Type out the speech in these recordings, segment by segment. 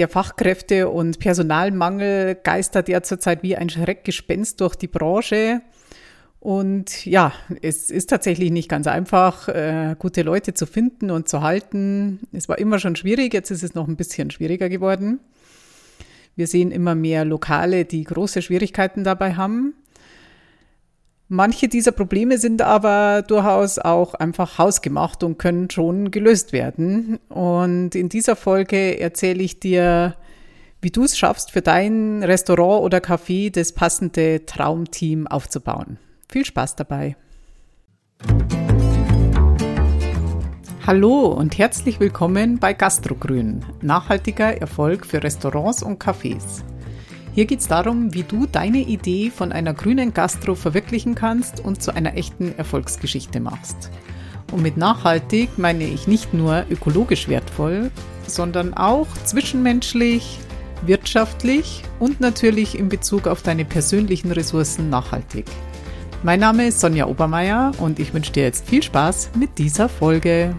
Der Fachkräfte- und Personalmangel geistert ja zurzeit wie ein Schreckgespenst durch die Branche. Und ja, es ist tatsächlich nicht ganz einfach, äh, gute Leute zu finden und zu halten. Es war immer schon schwierig, jetzt ist es noch ein bisschen schwieriger geworden. Wir sehen immer mehr Lokale, die große Schwierigkeiten dabei haben. Manche dieser Probleme sind aber durchaus auch einfach hausgemacht und können schon gelöst werden. Und in dieser Folge erzähle ich dir, wie du es schaffst, für dein Restaurant oder Café das passende Traumteam aufzubauen. Viel Spaß dabei. Hallo und herzlich willkommen bei Gastrogrün, nachhaltiger Erfolg für Restaurants und Cafés. Hier geht es darum, wie du deine Idee von einer grünen Gastro verwirklichen kannst und zu einer echten Erfolgsgeschichte machst. Und mit nachhaltig meine ich nicht nur ökologisch wertvoll, sondern auch zwischenmenschlich, wirtschaftlich und natürlich in Bezug auf deine persönlichen Ressourcen nachhaltig. Mein Name ist Sonja Obermeier und ich wünsche dir jetzt viel Spaß mit dieser Folge.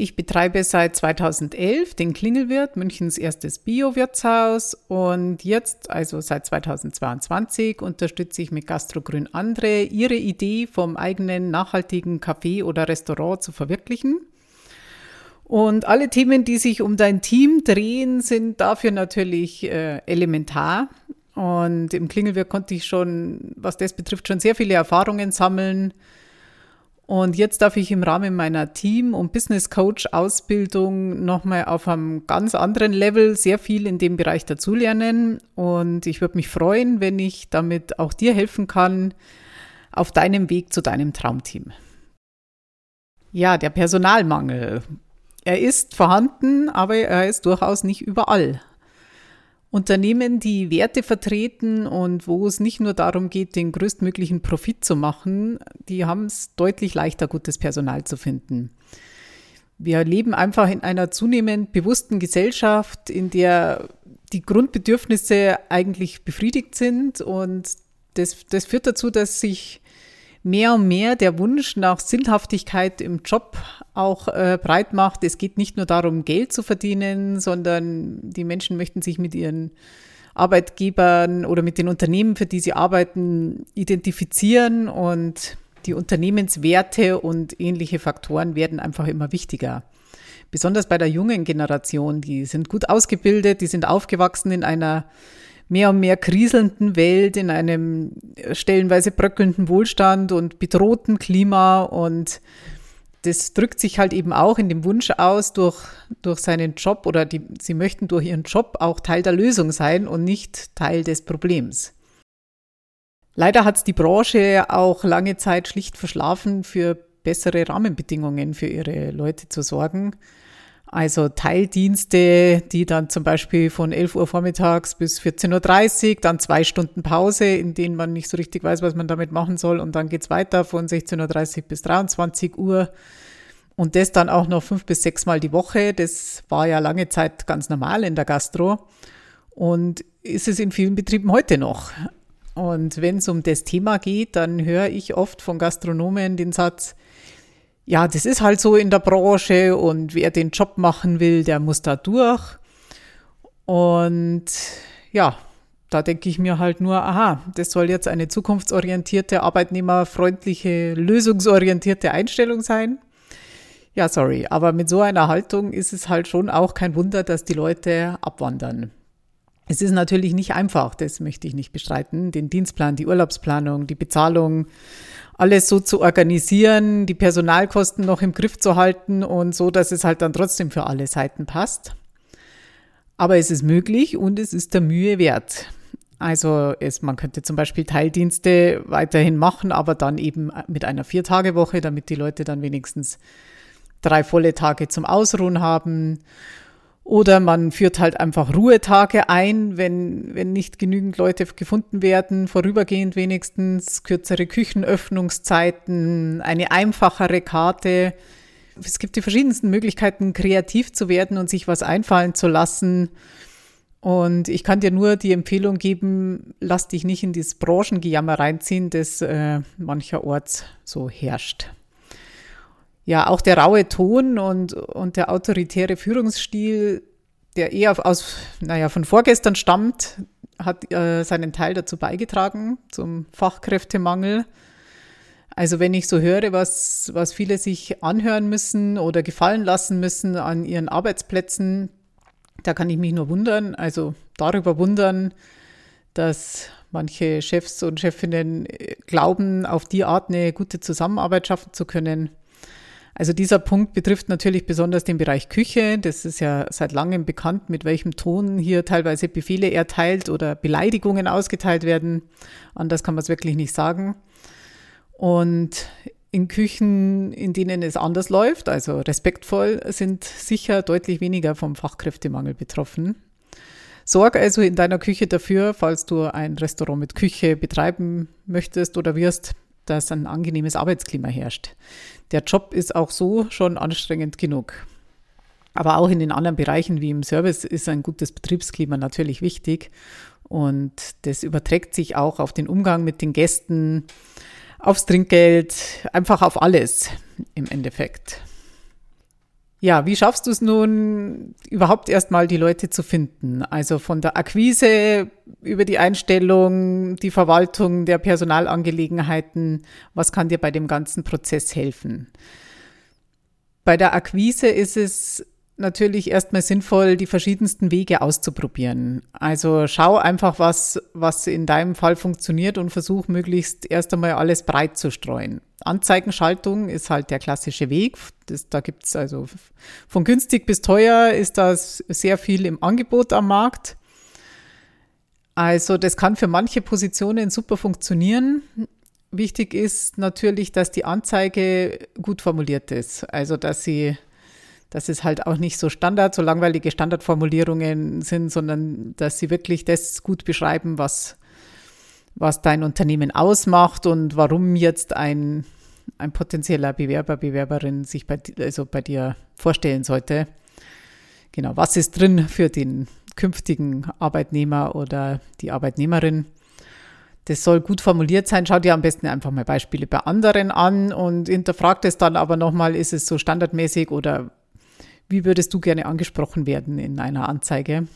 Ich betreibe seit 2011 den Klingelwirt, Münchens erstes Bio-Wirtshaus und jetzt, also seit 2022, unterstütze ich mit Gastrogrün andere, ihre Idee vom eigenen nachhaltigen Café oder Restaurant zu verwirklichen. Und alle Themen, die sich um dein Team drehen, sind dafür natürlich äh, elementar. Und im Klingelwirt konnte ich schon, was das betrifft, schon sehr viele Erfahrungen sammeln und jetzt darf ich im Rahmen meiner Team- und Business Coach-Ausbildung nochmal auf einem ganz anderen Level sehr viel in dem Bereich dazulernen. Und ich würde mich freuen, wenn ich damit auch dir helfen kann auf deinem Weg zu deinem Traumteam. Ja, der Personalmangel. Er ist vorhanden, aber er ist durchaus nicht überall. Unternehmen, die Werte vertreten und wo es nicht nur darum geht, den größtmöglichen Profit zu machen, die haben es deutlich leichter, gutes Personal zu finden. Wir leben einfach in einer zunehmend bewussten Gesellschaft, in der die Grundbedürfnisse eigentlich befriedigt sind und das, das führt dazu, dass sich mehr und mehr der Wunsch nach Sinnhaftigkeit im Job auch äh, breit macht. Es geht nicht nur darum, Geld zu verdienen, sondern die Menschen möchten sich mit ihren Arbeitgebern oder mit den Unternehmen, für die sie arbeiten, identifizieren und die Unternehmenswerte und ähnliche Faktoren werden einfach immer wichtiger. Besonders bei der jungen Generation, die sind gut ausgebildet, die sind aufgewachsen in einer mehr und mehr kriselnden Welt, in einem stellenweise bröckelnden Wohlstand und bedrohten Klima. Und das drückt sich halt eben auch in dem Wunsch aus, durch, durch seinen Job oder die, sie möchten durch ihren Job auch Teil der Lösung sein und nicht Teil des Problems. Leider hat es die Branche auch lange Zeit schlicht verschlafen, für bessere Rahmenbedingungen für ihre Leute zu sorgen. Also Teildienste, die dann zum Beispiel von 11 Uhr vormittags bis 14.30 Uhr, dann zwei Stunden Pause, in denen man nicht so richtig weiß, was man damit machen soll. Und dann geht's weiter von 16.30 Uhr bis 23 Uhr. Und das dann auch noch fünf bis sechs Mal die Woche. Das war ja lange Zeit ganz normal in der Gastro. Und ist es in vielen Betrieben heute noch. Und wenn es um das Thema geht, dann höre ich oft von Gastronomen den Satz, ja, das ist halt so in der Branche und wer den Job machen will, der muss da durch. Und ja, da denke ich mir halt nur, aha, das soll jetzt eine zukunftsorientierte, arbeitnehmerfreundliche, lösungsorientierte Einstellung sein. Ja, sorry, aber mit so einer Haltung ist es halt schon auch kein Wunder, dass die Leute abwandern. Es ist natürlich nicht einfach, das möchte ich nicht bestreiten, den Dienstplan, die Urlaubsplanung, die Bezahlung, alles so zu organisieren, die Personalkosten noch im Griff zu halten und so, dass es halt dann trotzdem für alle Seiten passt. Aber es ist möglich und es ist der Mühe wert. Also es, man könnte zum Beispiel Teildienste weiterhin machen, aber dann eben mit einer Viertagewoche, damit die Leute dann wenigstens drei volle Tage zum Ausruhen haben oder man führt halt einfach Ruhetage ein, wenn, wenn nicht genügend Leute gefunden werden, vorübergehend wenigstens, kürzere Küchenöffnungszeiten, eine einfachere Karte. Es gibt die verschiedensten Möglichkeiten, kreativ zu werden und sich was einfallen zu lassen. Und ich kann dir nur die Empfehlung geben, lass dich nicht in dieses Branchengejammer reinziehen, das äh, mancherorts so herrscht. Ja, auch der raue Ton und, und der autoritäre Führungsstil, der eher aus, naja, von vorgestern stammt, hat äh, seinen Teil dazu beigetragen, zum Fachkräftemangel. Also wenn ich so höre, was, was viele sich anhören müssen oder gefallen lassen müssen an ihren Arbeitsplätzen, da kann ich mich nur wundern, also darüber wundern, dass manche Chefs und Chefinnen äh, glauben, auf die Art eine gute Zusammenarbeit schaffen zu können. Also dieser Punkt betrifft natürlich besonders den Bereich Küche. Das ist ja seit langem bekannt, mit welchem Ton hier teilweise Befehle erteilt oder Beleidigungen ausgeteilt werden. Anders kann man es wirklich nicht sagen. Und in Küchen, in denen es anders läuft, also respektvoll, sind sicher deutlich weniger vom Fachkräftemangel betroffen. Sorg also in deiner Küche dafür, falls du ein Restaurant mit Küche betreiben möchtest oder wirst, dass ein angenehmes Arbeitsklima herrscht. Der Job ist auch so schon anstrengend genug. Aber auch in den anderen Bereichen wie im Service ist ein gutes Betriebsklima natürlich wichtig. Und das überträgt sich auch auf den Umgang mit den Gästen, aufs Trinkgeld, einfach auf alles im Endeffekt. Ja, wie schaffst du es nun, überhaupt erstmal die Leute zu finden? Also von der Akquise über die Einstellung, die Verwaltung der Personalangelegenheiten, was kann dir bei dem ganzen Prozess helfen? Bei der Akquise ist es natürlich erstmal sinnvoll, die verschiedensten Wege auszuprobieren. Also schau einfach, was, was in deinem Fall funktioniert und versuch möglichst erst einmal alles breit zu streuen. Anzeigenschaltung ist halt der klassische Weg. Das, da gibt's also von günstig bis teuer ist das sehr viel im Angebot am Markt. Also das kann für manche Positionen super funktionieren. Wichtig ist natürlich, dass die Anzeige gut formuliert ist. Also dass sie dass es halt auch nicht so Standard, so langweilige Standardformulierungen sind, sondern dass sie wirklich das gut beschreiben, was, was dein Unternehmen ausmacht und warum jetzt ein, ein potenzieller Bewerber, Bewerberin sich bei, also bei dir vorstellen sollte. Genau, was ist drin für den künftigen Arbeitnehmer oder die Arbeitnehmerin? Das soll gut formuliert sein. Schau dir am besten einfach mal Beispiele bei anderen an und hinterfragt es dann aber nochmal, ist es so standardmäßig oder wie würdest du gerne angesprochen werden in einer Anzeige?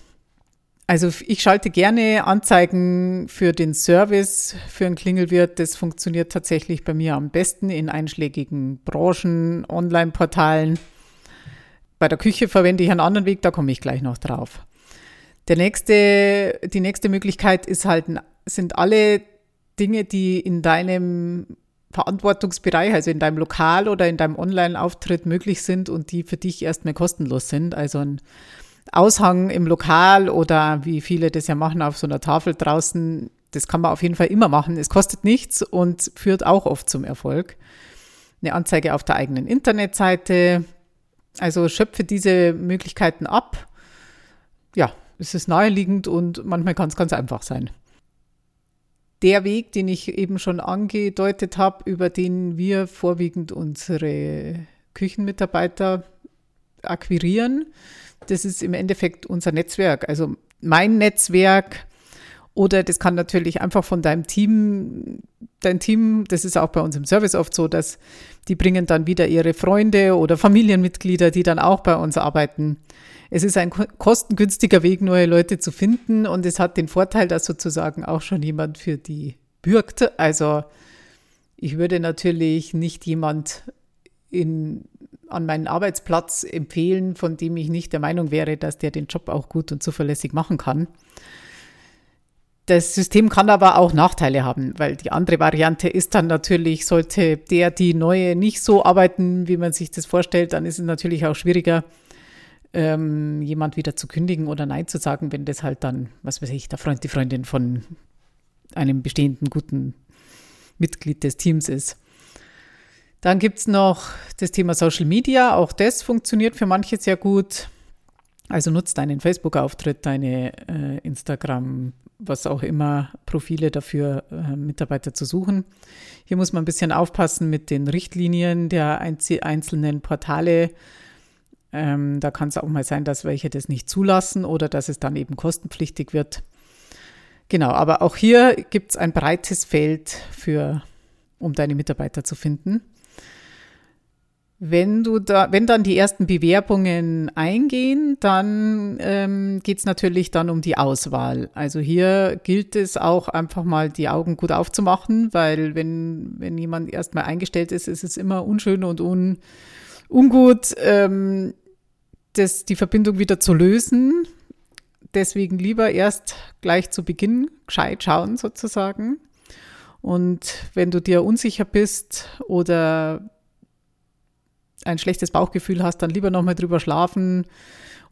Also ich schalte gerne Anzeigen für den Service für einen Klingelwirt. Das funktioniert tatsächlich bei mir am besten in einschlägigen Branchen, Online-Portalen. Bei der Küche verwende ich einen anderen Weg, da komme ich gleich noch drauf. Der nächste, die nächste Möglichkeit ist halt, sind alle Dinge, die in deinem Verantwortungsbereich, also in deinem Lokal oder in deinem Online-Auftritt möglich sind und die für dich erstmal kostenlos sind. Also ein Aushang im Lokal oder wie viele das ja machen auf so einer Tafel draußen, das kann man auf jeden Fall immer machen. Es kostet nichts und führt auch oft zum Erfolg. Eine Anzeige auf der eigenen Internetseite. Also schöpfe diese Möglichkeiten ab. Ja, es ist naheliegend und manchmal kann es ganz einfach sein der Weg, den ich eben schon angedeutet habe, über den wir vorwiegend unsere Küchenmitarbeiter akquirieren, das ist im Endeffekt unser Netzwerk. Also mein Netzwerk oder das kann natürlich einfach von deinem Team, dein Team, das ist auch bei uns im Service oft so, dass die bringen dann wieder ihre Freunde oder Familienmitglieder, die dann auch bei uns arbeiten, es ist ein kostengünstiger Weg, neue Leute zu finden und es hat den Vorteil, dass sozusagen auch schon jemand für die bürgt. Also ich würde natürlich nicht jemand in, an meinen Arbeitsplatz empfehlen, von dem ich nicht der Meinung wäre, dass der den Job auch gut und zuverlässig machen kann. Das System kann aber auch Nachteile haben, weil die andere Variante ist dann natürlich, sollte der, die neue nicht so arbeiten, wie man sich das vorstellt, dann ist es natürlich auch schwieriger, ähm, jemand wieder zu kündigen oder Nein zu sagen, wenn das halt dann, was weiß ich, der Freund, die Freundin von einem bestehenden guten Mitglied des Teams ist. Dann gibt es noch das Thema Social Media. Auch das funktioniert für manche sehr gut. Also nutzt deinen Facebook-Auftritt, deine äh, Instagram, was auch immer, Profile dafür, äh, Mitarbeiter zu suchen. Hier muss man ein bisschen aufpassen mit den Richtlinien der einzelnen Portale Ähm, da kann es auch mal sein, dass welche das nicht zulassen oder dass es dann eben kostenpflichtig wird. Genau, aber auch hier gibt es ein breites Feld für, um deine Mitarbeiter zu finden. Wenn du da, wenn dann die ersten Bewerbungen eingehen, dann ähm, geht natürlich dann um die Auswahl. Also hier gilt es auch einfach mal die Augen gut aufzumachen, weil wenn, wenn jemand erstmal eingestellt ist, ist es immer unschön und un, ungut, ähm, das, die Verbindung wieder zu lösen. Deswegen lieber erst gleich zu Beginn gescheit schauen sozusagen. Und wenn du dir unsicher bist oder ein schlechtes Bauchgefühl hast, dann lieber nochmal drüber schlafen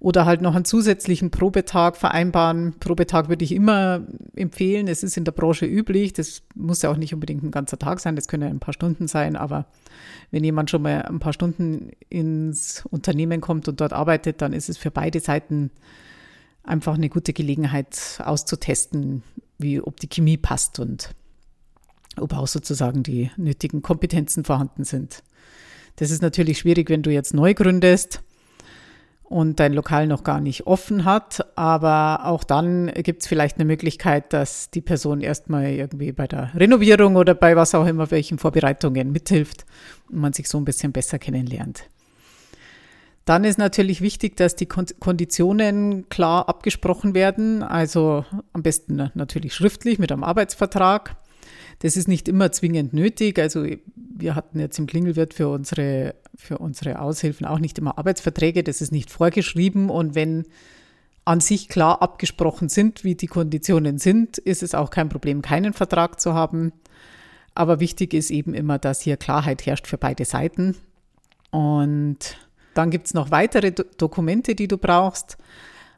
oder halt noch einen zusätzlichen Probetag vereinbaren. Probetag würde ich immer empfehlen. Es ist in der Branche üblich. Das muss ja auch nicht unbedingt ein ganzer Tag sein. Das können ja ein paar Stunden sein. Aber wenn jemand schon mal ein paar Stunden ins Unternehmen kommt und dort arbeitet, dann ist es für beide Seiten einfach eine gute Gelegenheit auszutesten, wie, ob die Chemie passt und ob auch sozusagen die nötigen Kompetenzen vorhanden sind. Das ist natürlich schwierig, wenn du jetzt neu gründest und dein Lokal noch gar nicht offen hat. Aber auch dann gibt es vielleicht eine Möglichkeit, dass die Person erstmal irgendwie bei der Renovierung oder bei was auch immer, welchen Vorbereitungen mithilft und man sich so ein bisschen besser kennenlernt. Dann ist natürlich wichtig, dass die Konditionen klar abgesprochen werden, also am besten natürlich schriftlich mit einem Arbeitsvertrag. Das ist nicht immer zwingend nötig. Also wir hatten jetzt im Klingelwirt für unsere, für unsere Aushilfen auch nicht immer Arbeitsverträge. Das ist nicht vorgeschrieben. Und wenn an sich klar abgesprochen sind, wie die Konditionen sind, ist es auch kein Problem, keinen Vertrag zu haben. Aber wichtig ist eben immer, dass hier Klarheit herrscht für beide Seiten. Und dann gibt es noch weitere Do Dokumente, die du brauchst.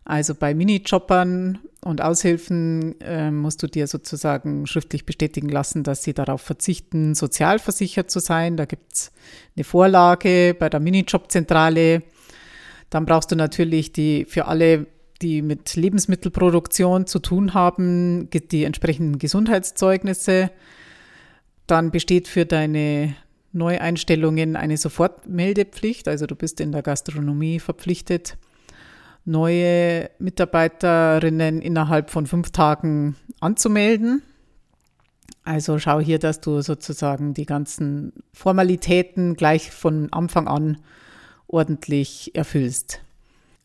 Also bei Minijobbern und Aushilfen äh, musst du dir sozusagen schriftlich bestätigen lassen, dass sie darauf verzichten, sozialversichert zu sein. Da gibt es eine Vorlage bei der Minijobzentrale. Dann brauchst du natürlich die für alle, die mit Lebensmittelproduktion zu tun haben, die entsprechenden Gesundheitszeugnisse. Dann besteht für deine Neueinstellungen eine Sofortmeldepflicht. Also du bist in der Gastronomie verpflichtet, neue Mitarbeiterinnen innerhalb von fünf Tagen anzumelden. Also schau hier, dass du sozusagen die ganzen Formalitäten gleich von Anfang an ordentlich erfüllst.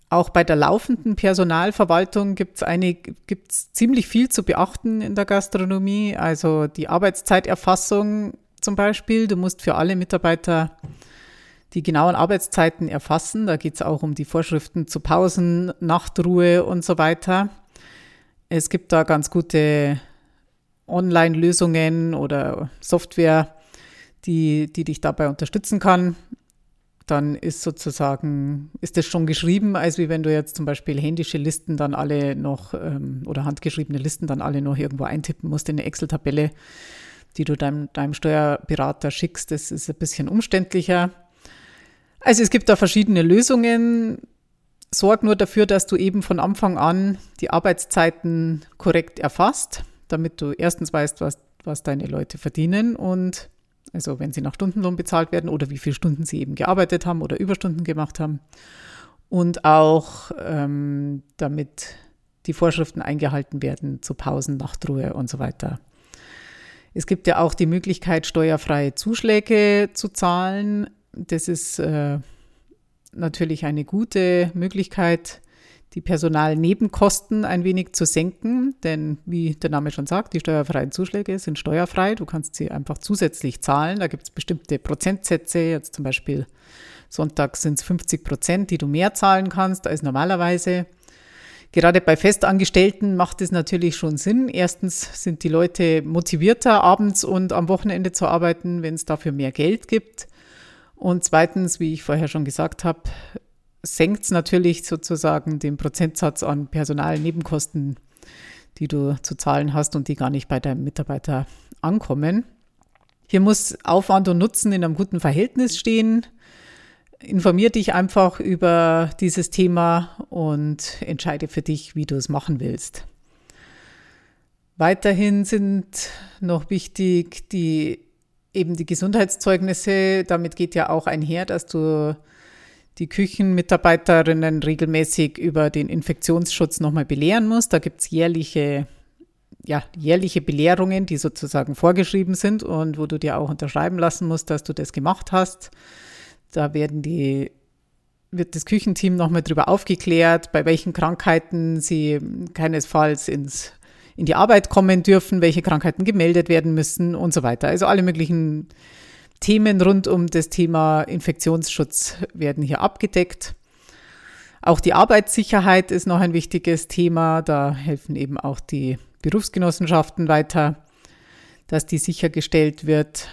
Auch bei der laufenden Personalverwaltung gibt es ziemlich viel zu beachten in der Gastronomie. Also die Arbeitszeiterfassung zum Beispiel. Du musst für alle Mitarbeiter die genauen Arbeitszeiten erfassen. Da geht es auch um die Vorschriften zu Pausen, Nachtruhe und so weiter. Es gibt da ganz gute Online-Lösungen oder Software, die, die dich dabei unterstützen kann. Dann ist sozusagen, ist das schon geschrieben, als wie wenn du jetzt zum Beispiel händische Listen dann alle noch ähm, oder handgeschriebene Listen dann alle noch irgendwo eintippen musst in eine Excel-Tabelle, die du deinem, deinem Steuerberater schickst. Das ist ein bisschen umständlicher. Also es gibt da verschiedene Lösungen. Sorg nur dafür, dass du eben von Anfang an die Arbeitszeiten korrekt erfasst, damit du erstens weißt, was, was deine Leute verdienen und also wenn sie nach Stundenlohn bezahlt werden oder wie viele Stunden sie eben gearbeitet haben oder Überstunden gemacht haben. Und auch ähm, damit die Vorschriften eingehalten werden zu Pausen, Nachtruhe und so weiter. Es gibt ja auch die Möglichkeit, steuerfreie Zuschläge zu zahlen das ist äh, natürlich eine gute Möglichkeit, die Personalnebenkosten ein wenig zu senken, denn wie der Name schon sagt, die steuerfreien Zuschläge sind steuerfrei. Du kannst sie einfach zusätzlich zahlen. Da gibt es bestimmte Prozentsätze, jetzt zum Beispiel Sonntag sind es 50 Prozent, die du mehr zahlen kannst als normalerweise. Gerade bei Festangestellten macht es natürlich schon Sinn. Erstens sind die Leute motivierter, abends und am Wochenende zu arbeiten, wenn es dafür mehr Geld gibt. Und zweitens, wie ich vorher schon gesagt habe, senkt es natürlich sozusagen den Prozentsatz an Personalnebenkosten, die du zu zahlen hast und die gar nicht bei deinem Mitarbeiter ankommen. Hier muss Aufwand und Nutzen in einem guten Verhältnis stehen. Informier dich einfach über dieses Thema und entscheide für dich, wie du es machen willst. Weiterhin sind noch wichtig die eben die Gesundheitszeugnisse, damit geht ja auch einher, dass du die Küchenmitarbeiterinnen regelmäßig über den Infektionsschutz nochmal belehren muss. Da gibt es jährliche, ja, jährliche Belehrungen, die sozusagen vorgeschrieben sind und wo du dir auch unterschreiben lassen musst, dass du das gemacht hast. Da werden die wird das Küchenteam nochmal darüber aufgeklärt, bei welchen Krankheiten sie keinesfalls ins, in die Arbeit kommen dürfen, welche Krankheiten gemeldet werden müssen und so weiter. Also alle möglichen Themen rund um das Thema Infektionsschutz werden hier abgedeckt. Auch die Arbeitssicherheit ist noch ein wichtiges Thema. Da helfen eben auch die Berufsgenossenschaften weiter, dass die sichergestellt wird.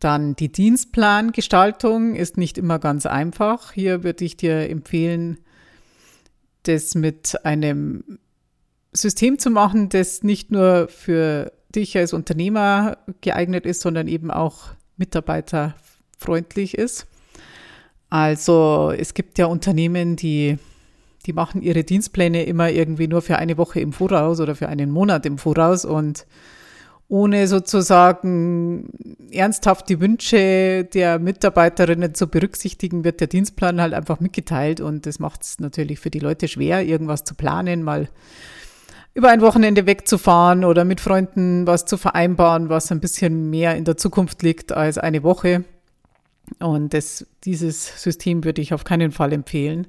Dann die Dienstplangestaltung ist nicht immer ganz einfach. Hier würde ich dir empfehlen, das mit einem System zu machen, das nicht nur für dich als Unternehmer geeignet ist, sondern eben auch mitarbeiterfreundlich ist. Also es gibt ja Unternehmen, die, die machen ihre Dienstpläne immer irgendwie nur für eine Woche im Voraus oder für einen Monat im Voraus und ohne sozusagen ernsthaft die Wünsche der Mitarbeiterinnen zu berücksichtigen, wird der Dienstplan halt einfach mitgeteilt und das macht es natürlich für die Leute schwer, irgendwas zu planen, mal über ein Wochenende wegzufahren oder mit Freunden was zu vereinbaren, was ein bisschen mehr in der Zukunft liegt als eine Woche. Und das, dieses System würde ich auf keinen Fall empfehlen.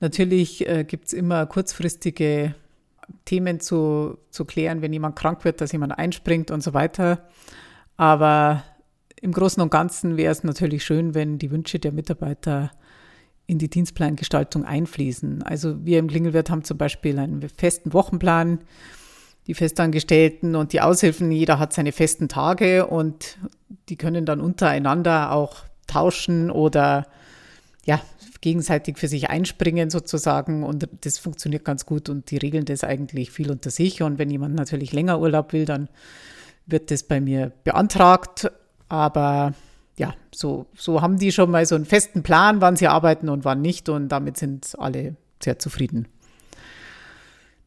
Natürlich äh, gibt es immer kurzfristige Themen zu, zu klären, wenn jemand krank wird, dass jemand einspringt und so weiter. Aber im Großen und Ganzen wäre es natürlich schön, wenn die Wünsche der Mitarbeiter in die Dienstplangestaltung einfließen. Also wir im Klingelwirt haben zum Beispiel einen festen Wochenplan, die Festangestellten und die Aushilfen, jeder hat seine festen Tage und die können dann untereinander auch tauschen oder ja, gegenseitig für sich einspringen sozusagen und das funktioniert ganz gut und die regeln das eigentlich viel unter sich und wenn jemand natürlich länger Urlaub will, dann wird das bei mir beantragt, aber ja, so, so haben die schon mal so einen festen Plan, wann sie arbeiten und wann nicht. Und damit sind alle sehr zufrieden.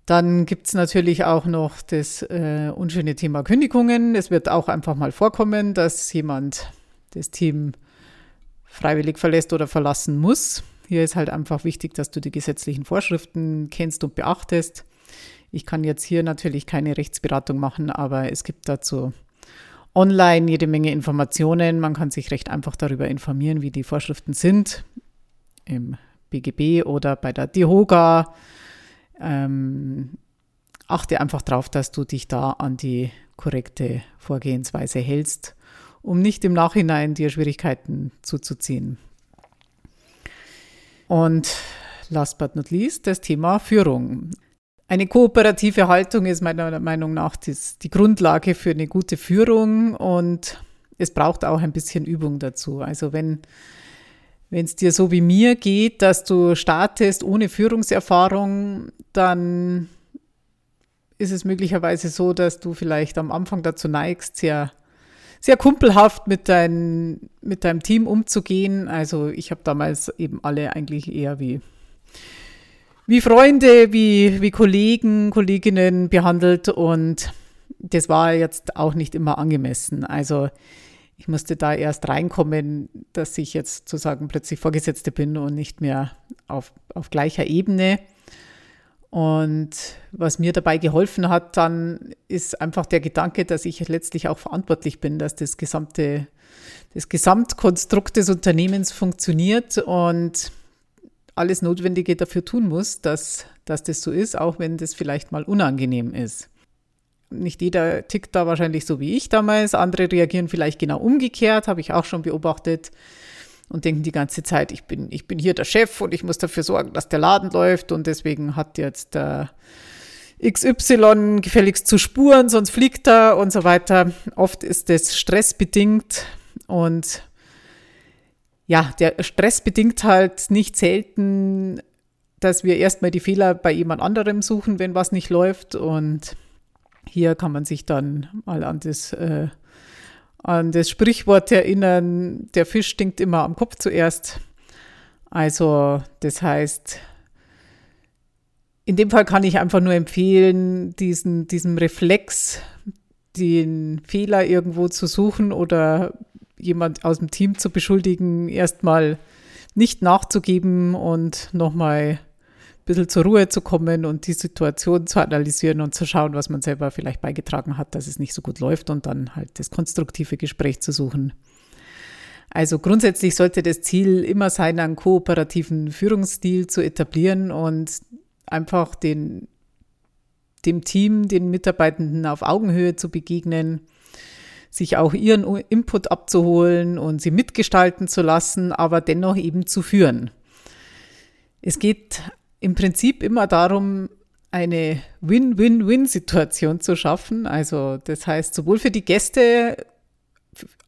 Dann gibt es natürlich auch noch das äh, unschöne Thema Kündigungen. Es wird auch einfach mal vorkommen, dass jemand das Team freiwillig verlässt oder verlassen muss. Hier ist halt einfach wichtig, dass du die gesetzlichen Vorschriften kennst und beachtest. Ich kann jetzt hier natürlich keine Rechtsberatung machen, aber es gibt dazu online jede Menge Informationen. Man kann sich recht einfach darüber informieren, wie die Vorschriften sind im BGB oder bei der DIHOGA. Ähm, achte einfach darauf, dass du dich da an die korrekte Vorgehensweise hältst, um nicht im Nachhinein dir Schwierigkeiten zuzuziehen. Und last but not least das Thema Führung. Eine kooperative Haltung ist meiner Meinung nach die Grundlage für eine gute Führung und es braucht auch ein bisschen Übung dazu. Also wenn wenn es dir so wie mir geht, dass du startest ohne Führungserfahrung, dann ist es möglicherweise so, dass du vielleicht am Anfang dazu neigst, sehr, sehr kumpelhaft mit, dein, mit deinem Team umzugehen. Also ich habe damals eben alle eigentlich eher wie wie Freunde, wie, wie Kollegen, Kolleginnen behandelt und das war jetzt auch nicht immer angemessen. Also ich musste da erst reinkommen, dass ich jetzt sozusagen plötzlich Vorgesetzte bin und nicht mehr auf, auf gleicher Ebene. Und was mir dabei geholfen hat, dann ist einfach der Gedanke, dass ich letztlich auch verantwortlich bin, dass das gesamte, das Gesamtkonstrukt des Unternehmens funktioniert und alles Notwendige dafür tun muss, dass, dass das so ist, auch wenn das vielleicht mal unangenehm ist. Nicht jeder tickt da wahrscheinlich so wie ich damals. Andere reagieren vielleicht genau umgekehrt, habe ich auch schon beobachtet und denken die ganze Zeit, ich bin, ich bin hier der Chef und ich muss dafür sorgen, dass der Laden läuft und deswegen hat jetzt der XY gefälligst zu spuren, sonst fliegt er und so weiter. Oft ist das stressbedingt und ja, der Stress bedingt halt nicht selten, dass wir erstmal die Fehler bei jemand anderem suchen, wenn was nicht läuft. Und hier kann man sich dann mal an das, äh, an das Sprichwort erinnern, der Fisch stinkt immer am Kopf zuerst. Also das heißt, in dem Fall kann ich einfach nur empfehlen, diesen, diesem Reflex, den Fehler irgendwo zu suchen oder jemand aus dem Team zu beschuldigen, erstmal nicht nachzugeben und nochmal ein bisschen zur Ruhe zu kommen und die Situation zu analysieren und zu schauen, was man selber vielleicht beigetragen hat, dass es nicht so gut läuft und dann halt das konstruktive Gespräch zu suchen. Also grundsätzlich sollte das Ziel immer sein, einen kooperativen Führungsstil zu etablieren und einfach den, dem Team, den Mitarbeitenden auf Augenhöhe zu begegnen, sich auch ihren Input abzuholen und sie mitgestalten zu lassen, aber dennoch eben zu führen. Es geht im Prinzip immer darum, eine Win-Win-Win-Situation zu schaffen. Also das heißt, sowohl für die Gäste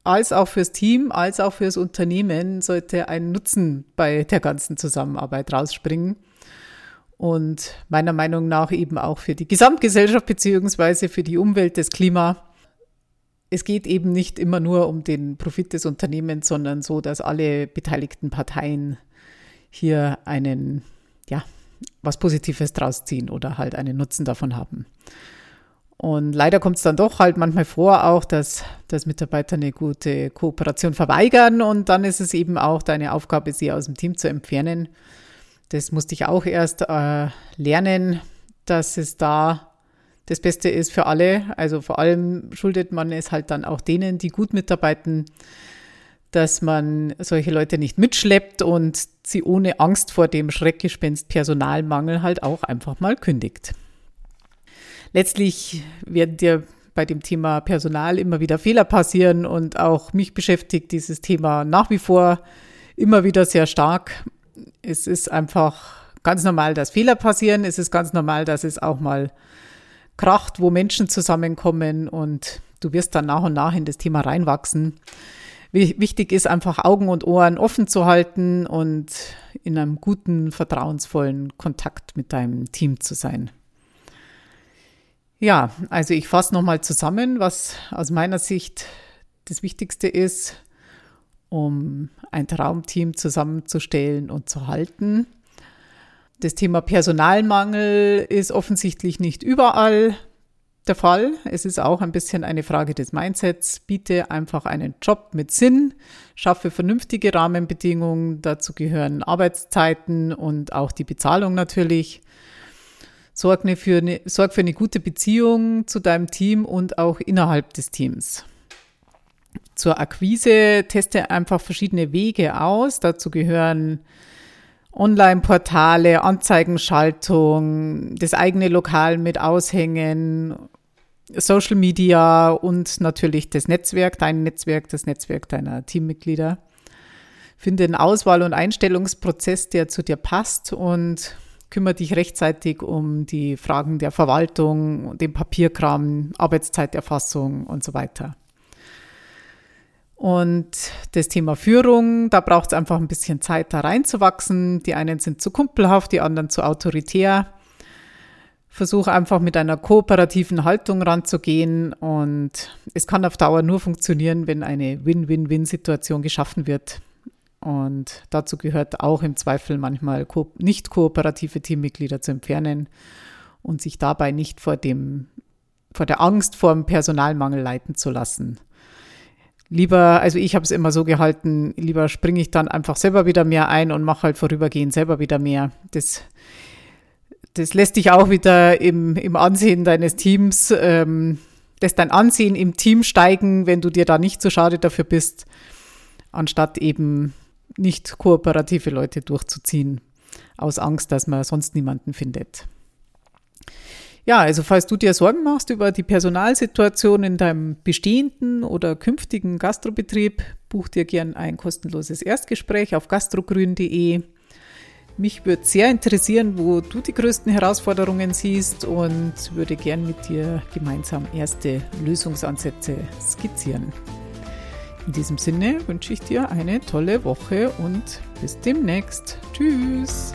als auch fürs Team, als auch fürs Unternehmen sollte ein Nutzen bei der ganzen Zusammenarbeit rausspringen. Und meiner Meinung nach eben auch für die Gesamtgesellschaft beziehungsweise für die Umwelt, das Klima. Es geht eben nicht immer nur um den Profit des Unternehmens, sondern so, dass alle beteiligten Parteien hier einen, ja, was Positives draus ziehen oder halt einen Nutzen davon haben. Und leider kommt es dann doch halt manchmal vor, auch dass, dass Mitarbeiter eine gute Kooperation verweigern und dann ist es eben auch deine Aufgabe, sie aus dem Team zu entfernen. Das musste ich auch erst äh, lernen, dass es da das Beste ist für alle. Also vor allem schuldet man es halt dann auch denen, die gut mitarbeiten, dass man solche Leute nicht mitschleppt und sie ohne Angst vor dem Schreckgespenst Personalmangel halt auch einfach mal kündigt. Letztlich werden dir bei dem Thema Personal immer wieder Fehler passieren und auch mich beschäftigt dieses Thema nach wie vor immer wieder sehr stark. Es ist einfach ganz normal, dass Fehler passieren. Es ist ganz normal, dass es auch mal kracht, wo Menschen zusammenkommen und du wirst dann nach und nach in das Thema reinwachsen. Wichtig ist einfach Augen und Ohren offen zu halten und in einem guten, vertrauensvollen Kontakt mit deinem Team zu sein. Ja, also ich fasse nochmal zusammen, was aus meiner Sicht das Wichtigste ist, um ein Traumteam zusammenzustellen und zu halten. Das Thema Personalmangel ist offensichtlich nicht überall der Fall. Es ist auch ein bisschen eine Frage des Mindsets. Biete einfach einen Job mit Sinn, schaffe vernünftige Rahmenbedingungen. Dazu gehören Arbeitszeiten und auch die Bezahlung natürlich. Sorg, eine für eine, sorg für eine gute Beziehung zu deinem Team und auch innerhalb des Teams. Zur Akquise teste einfach verschiedene Wege aus. Dazu gehören Online-Portale, Anzeigenschaltung, das eigene Lokal mit Aushängen, Social Media und natürlich das Netzwerk, dein Netzwerk, das Netzwerk deiner Teammitglieder. Finde einen Auswahl- und Einstellungsprozess, der zu dir passt und kümmere dich rechtzeitig um die Fragen der Verwaltung, den Papierkram, Arbeitszeiterfassung und so weiter. Und das Thema Führung, da braucht es einfach ein bisschen Zeit, da reinzuwachsen. Die einen sind zu kumpelhaft, die anderen zu autoritär. Versuche einfach mit einer kooperativen Haltung ranzugehen und es kann auf Dauer nur funktionieren, wenn eine Win-Win-Win-Situation geschaffen wird. Und dazu gehört auch im Zweifel manchmal nicht kooperative Teammitglieder zu entfernen und sich dabei nicht vor dem, vor der Angst vor dem Personalmangel leiten zu lassen lieber, also ich habe es immer so gehalten, lieber springe ich dann einfach selber wieder mehr ein und mache halt vorübergehend selber wieder mehr. Das, das lässt dich auch wieder im, im Ansehen deines Teams, ähm, lässt dein Ansehen im Team steigen, wenn du dir da nicht so schade dafür bist, anstatt eben nicht kooperative Leute durchzuziehen, aus Angst, dass man sonst niemanden findet. Ja, also falls du dir Sorgen machst über die Personalsituation in deinem bestehenden oder künftigen Gastrobetrieb, buch dir gern ein kostenloses Erstgespräch auf gastrogrün.de. Mich würde sehr interessieren, wo du die größten Herausforderungen siehst und würde gern mit dir gemeinsam erste Lösungsansätze skizzieren. In diesem Sinne wünsche ich dir eine tolle Woche und bis demnächst. Tschüss.